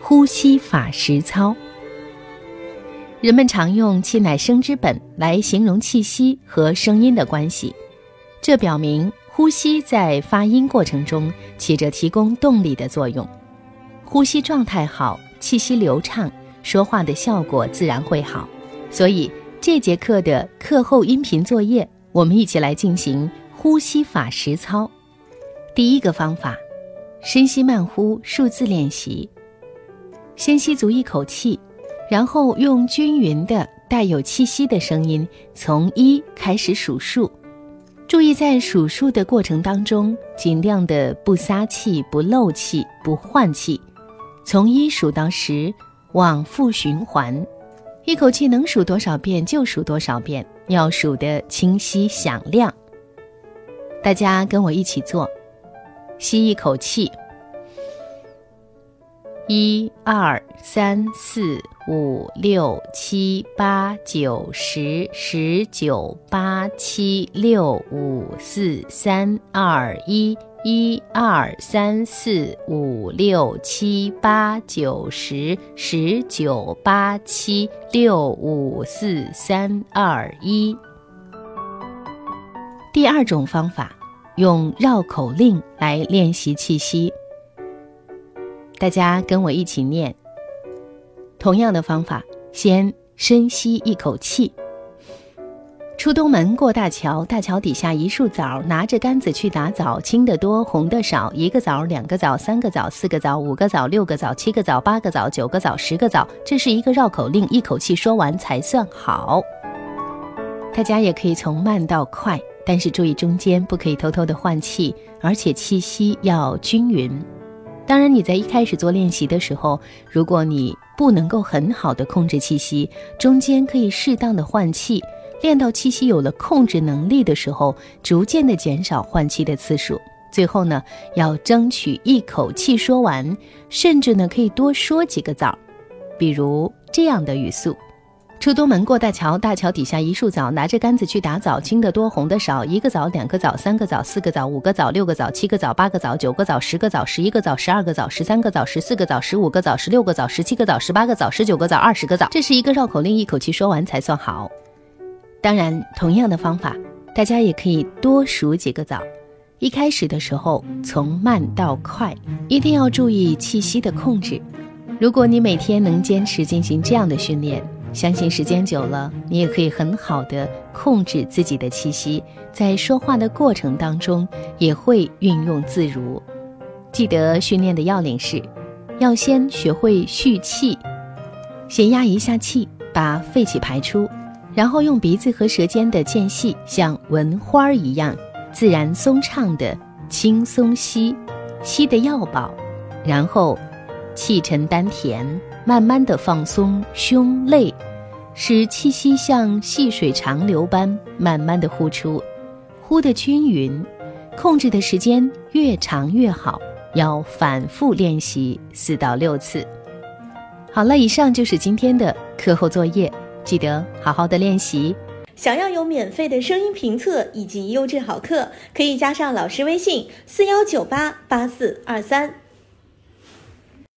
呼吸法实操。人们常用“气乃声之本”来形容气息和声音的关系，这表明呼吸在发音过程中起着提供动力的作用。呼吸状态好，气息流畅，说话的效果自然会好。所以这节课的课后音频作业，我们一起来进行呼吸法实操。第一个方法，深吸慢呼数字练习。先吸足一口气。然后用均匀的、带有气息的声音从一开始数数，注意在数数的过程当中，尽量的不撒气、不漏气、不换气，从一数到十，往复循环，一口气能数多少遍就数多少遍，要数得清晰响亮。大家跟我一起做，吸一口气。一二三四五六七八九十十九八七六五四三二一一二三四五六七八九十十九八七六五四三二一。第二种方法，用绕口令来练习气息。大家跟我一起念。同样的方法，先深吸一口气。出东门过大桥，大桥底下一树枣，拿着杆子去打枣，青的多，红的少。一个枣，两个枣，三个枣，四个枣，五个枣，六个枣，七个枣，八个枣，九个枣，十个枣。这是一个绕口令，一口气说完才算好。大家也可以从慢到快，但是注意中间不可以偷偷的换气，而且气息要均匀。当然，你在一开始做练习的时候，如果你不能够很好的控制气息，中间可以适当的换气，练到气息有了控制能力的时候，逐渐的减少换气的次数。最后呢，要争取一口气说完，甚至呢可以多说几个枣，比如这样的语速。出东门过大桥，大桥底下一树枣，拿着杆子去打枣，青的多，红的少。一个枣，两个枣，三个枣，四个枣，五个枣，六个枣，七个枣，八个枣，九个枣，十个枣，十一个枣，十二个枣，十三个枣，十四个枣，十五个枣，十六个枣，十七个枣，十八个枣，十九个枣，二十个枣。这是一个绕口令，一口气说完才算好。当然，同样的方法，大家也可以多数几个枣。一开始的时候，从慢到快，一定要注意气息的控制。如果你每天能坚持进行这样的训练，相信时间久了，你也可以很好的控制自己的气息，在说话的过程当中也会运用自如。记得训练的要领是，要先学会蓄气，先压一下气，把废气排出，然后用鼻子和舌尖的间隙，像闻花儿一样自然松畅的轻松吸，吸的要饱，然后气沉丹田。慢慢的放松胸肋，使气息像细水长流般慢慢的呼出，呼的均匀，控制的时间越长越好，要反复练习四到六次。好了，以上就是今天的课后作业，记得好好的练习。想要有免费的声音评测以及优质好课，可以加上老师微信：四幺九八八四二三。